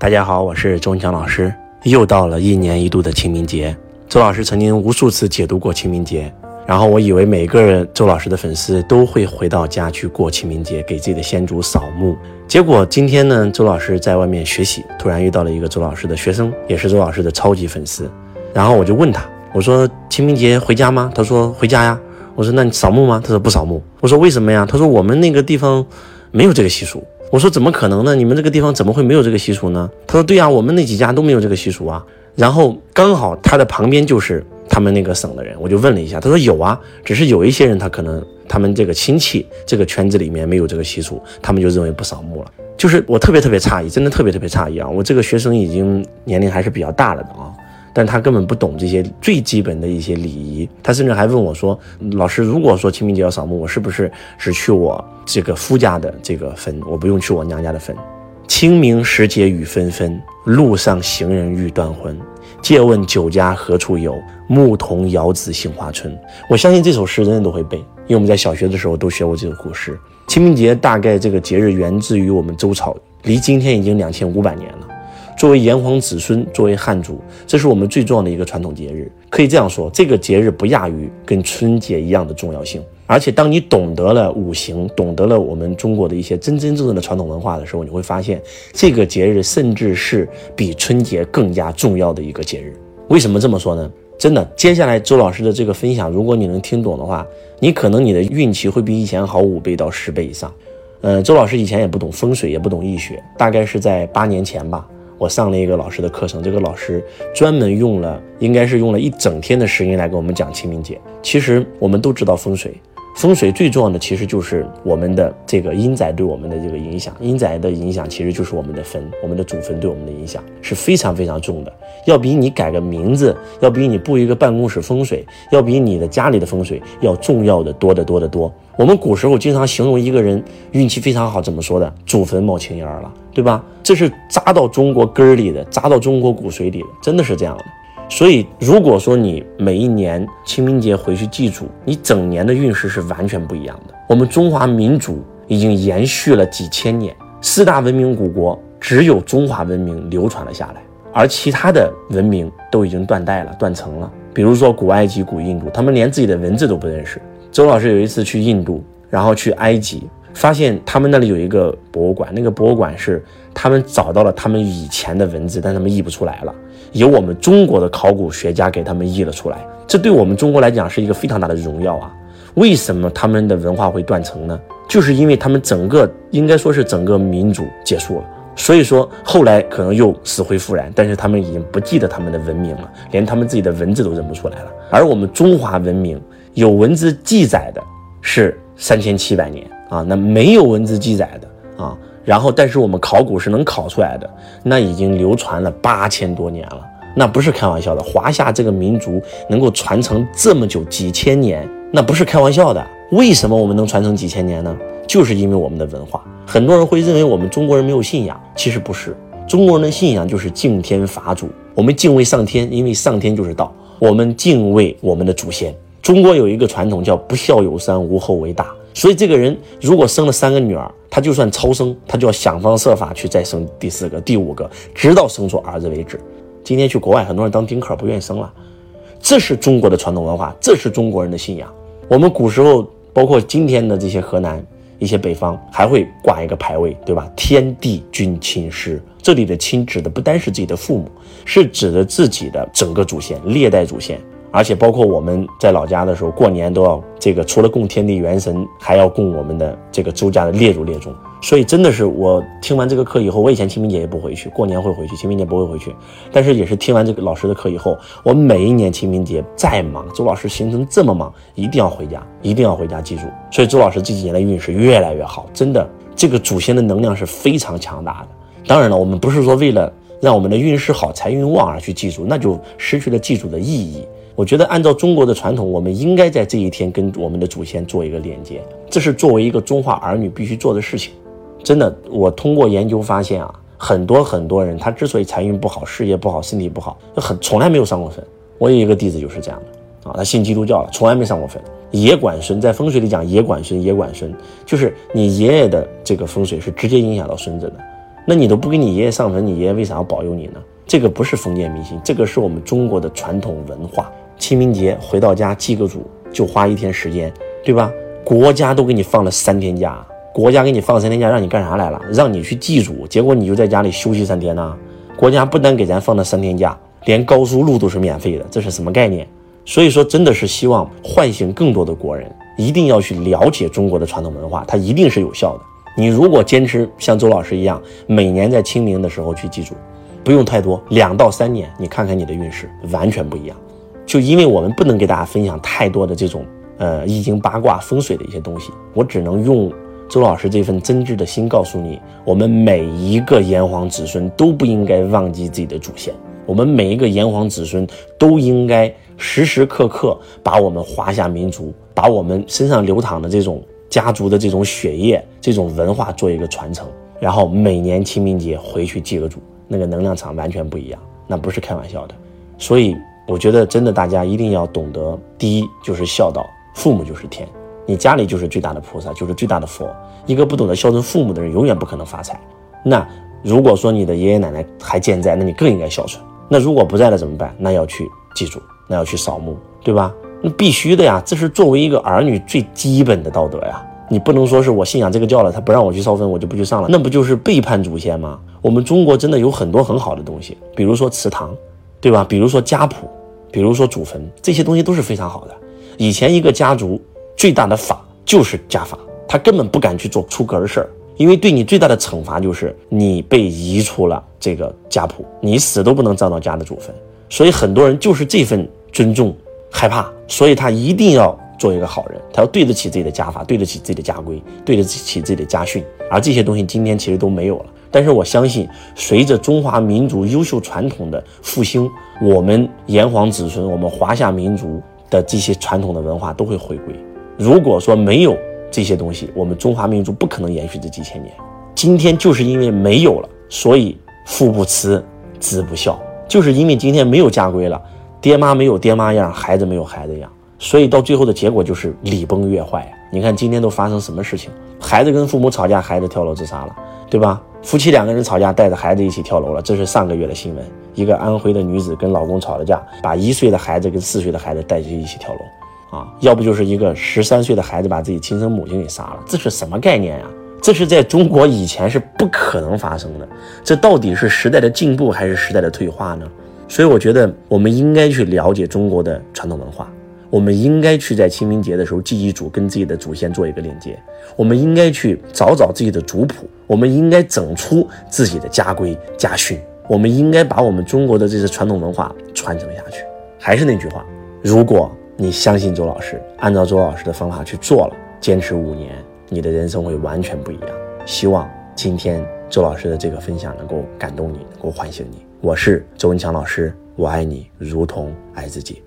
大家好，我是周文强老师。又到了一年一度的清明节，周老师曾经无数次解读过清明节，然后我以为每个周老师的粉丝都会回到家去过清明节，给自己的先祖扫墓。结果今天呢，周老师在外面学习，突然遇到了一个周老师的学生，也是周老师的超级粉丝。然后我就问他，我说清明节回家吗？他说回家呀。我说那你扫墓吗？他说不扫墓。我说为什么呀？他说我们那个地方没有这个习俗。我说怎么可能呢？你们这个地方怎么会没有这个习俗呢？他说对呀，我们那几家都没有这个习俗啊。然后刚好他的旁边就是他们那个省的人，我就问了一下，他说有啊，只是有一些人他可能他们这个亲戚这个圈子里面没有这个习俗，他们就认为不扫墓了。就是我特别特别诧异，真的特别特别诧异啊！我这个学生已经年龄还是比较大了的啊。但他根本不懂这些最基本的一些礼仪，他甚至还问我说：“老师，如果说清明节要扫墓，我是不是只去我这个夫家的这个坟，我不用去我娘家的坟？”清明时节雨纷纷，路上行人欲断魂。借问酒家何处有？牧童遥指杏花村。我相信这首诗人人都会背，因为我们在小学的时候都学过这首古诗。清明节大概这个节日源自于我们周朝，离今天已经两千五百年了。作为炎黄子孙，作为汉族，这是我们最重要的一个传统节日。可以这样说，这个节日不亚于跟春节一样的重要性。而且，当你懂得了五行，懂得了我们中国的一些真真正正的传统文化的时候，你会发现，这个节日甚至是比春节更加重要的一个节日。为什么这么说呢？真的，接下来周老师的这个分享，如果你能听懂的话，你可能你的运气会比以前好五倍到十倍以上。呃，周老师以前也不懂风水，也不懂易学，大概是在八年前吧。我上了一个老师的课程，这个老师专门用了，应该是用了一整天的时间来给我们讲清明节。其实我们都知道风水。风水最重要的其实就是我们的这个阴宅对我们的这个影响，阴宅的影响其实就是我们的坟，我们的祖坟对我们的影响是非常非常重的，要比你改个名字，要比你布一个办公室风水，要比你的家里的风水要重要的多得多得多。我们古时候经常形容一个人运气非常好，怎么说的？祖坟冒青烟了，对吧？这是扎到中国根儿里的，扎到中国骨髓里的，真的是这样的。所以，如果说你每一年清明节回去祭祖，你整年的运势是完全不一样的。我们中华民族已经延续了几千年，四大文明古国只有中华文明流传了下来，而其他的文明都已经断代了、断层了。比如说古埃及、古印度，他们连自己的文字都不认识。周老师有一次去印度，然后去埃及，发现他们那里有一个博物馆，那个博物馆是他们找到了他们以前的文字，但他们译不出来了。由我们中国的考古学家给他们译了出来，这对我们中国来讲是一个非常大的荣耀啊！为什么他们的文化会断层呢？就是因为他们整个应该说是整个民族结束了，所以说后来可能又死灰复燃，但是他们已经不记得他们的文明了，连他们自己的文字都认不出来了。而我们中华文明有文字记载的是三千七百年啊，那没有文字记载的啊。然后，但是我们考古是能考出来的，那已经流传了八千多年了，那不是开玩笑的。华夏这个民族能够传承这么久，几千年，那不是开玩笑的。为什么我们能传承几千年呢？就是因为我们的文化。很多人会认为我们中国人没有信仰，其实不是。中国人的信仰就是敬天法祖，我们敬畏上天，因为上天就是道。我们敬畏我们的祖先。中国有一个传统叫“不孝有三，无后为大”。所以这个人如果生了三个女儿，他就算超生，他就要想方设法去再生第四个、第五个，直到生出儿子为止。今天去国外，很多人当丁克，不愿意生了。这是中国的传统文化，这是中国人的信仰。我们古时候，包括今天的这些河南一些北方，还会挂一个牌位，对吧？天地君亲师，这里的亲指的不单是自己的父母，是指的自己的整个祖先、历代祖先。而且包括我们在老家的时候，过年都要这个，除了供天地元神，还要供我们的这个周家的列祖列宗。所以真的是我听完这个课以后，我以前清明节也不回去，过年会回去，清明节不会回去。但是也是听完这个老师的课以后，我每一年清明节再忙，周老师行程这么忙，一定要回家，一定要回家记住。所以周老师这几年的运势越来越好，真的，这个祖先的能量是非常强大的。当然了，我们不是说为了让我们的运势好、财运旺而去记住，那就失去了记住的意义。我觉得按照中国的传统，我们应该在这一天跟我们的祖先做一个连接，这是作为一个中华儿女必须做的事情。真的，我通过研究发现啊，很多很多人他之所以财运不好、事业不好、身体不好，就很从来没有上过坟。我有一个弟子就是这样的啊，他信基督教了，从来没上过坟。爷管孙，在风水里讲爷管孙，爷管孙就是你爷爷的这个风水是直接影响到孙子的。那你都不给你爷爷上坟，你爷爷为啥要保佑你呢？这个不是封建迷信，这个是我们中国的传统文化。清明节回到家祭个祖，就花一天时间，对吧？国家都给你放了三天假，国家给你放三天假，让你干啥来了？让你去祭祖，结果你就在家里休息三天呢？国家不但给咱放了三天假，连高速路都是免费的，这是什么概念？所以说，真的是希望唤醒更多的国人，一定要去了解中国的传统文化，它一定是有效的。你如果坚持像周老师一样，每年在清明的时候去祭祖，不用太多，两到三年，你看看你的运势完全不一样。就因为我们不能给大家分享太多的这种呃易经八卦风水的一些东西，我只能用周老师这份真挚的心告诉你，我们每一个炎黄子孙都不应该忘记自己的祖先，我们每一个炎黄子孙都应该时时刻刻把我们华夏民族，把我们身上流淌的这种。家族的这种血液、这种文化做一个传承，然后每年清明节回去祭个祖，那个能量场完全不一样，那不是开玩笑的。所以我觉得真的大家一定要懂得，第一就是孝道，父母就是天，你家里就是最大的菩萨，就是最大的佛。一个不懂得孝顺父母的人，永远不可能发财。那如果说你的爷爷奶奶还健在，那你更应该孝顺。那如果不在了怎么办？那要去记住，那要去扫墓，对吧？那必须的呀，这是作为一个儿女最基本的道德呀。你不能说是我信仰这个教了，他不让我去烧坟，我就不去上了，那不就是背叛祖先吗？我们中国真的有很多很好的东西，比如说祠堂，对吧？比如说家谱，比如说祖坟，这些东西都是非常好的。以前一个家族最大的法就是家法，他根本不敢去做出格的事儿，因为对你最大的惩罚就是你被移出了这个家谱，你死都不能葬到家的祖坟。所以很多人就是这份尊重。害怕，所以他一定要做一个好人，他要对得起自己的家法，对得起自己的家规，对得起自己的家训。而这些东西今天其实都没有了。但是我相信，随着中华民族优秀传统的复兴，我们炎黄子孙，我们华夏民族的这些传统的文化都会回归。如果说没有这些东西，我们中华民族不可能延续这几千年。今天就是因为没有了，所以父不慈，子不孝，就是因为今天没有家规了。爹妈没有爹妈样，孩子没有孩子样，所以到最后的结果就是礼崩乐坏。你看今天都发生什么事情？孩子跟父母吵架，孩子跳楼自杀了，对吧？夫妻两个人吵架，带着孩子一起跳楼了，这是上个月的新闻。一个安徽的女子跟老公吵了架，把一岁的孩子跟四岁的孩子带去一起跳楼，啊，要不就是一个十三岁的孩子把自己亲生母亲给杀了，这是什么概念呀？这是在中国以前是不可能发生的，这到底是时代的进步还是时代的退化呢？所以我觉得我们应该去了解中国的传统文化，我们应该去在清明节的时候祭祭祖，跟自己的祖先做一个链接。我们应该去找找自己的族谱，我们应该整出自己的家规家训，我们应该把我们中国的这些传统文化传承下去。还是那句话，如果你相信周老师，按照周老师的方法去做了，坚持五年，你的人生会完全不一样。希望今天周老师的这个分享能够感动你，能够唤醒你。我是周文强老师，我爱你如同爱自己。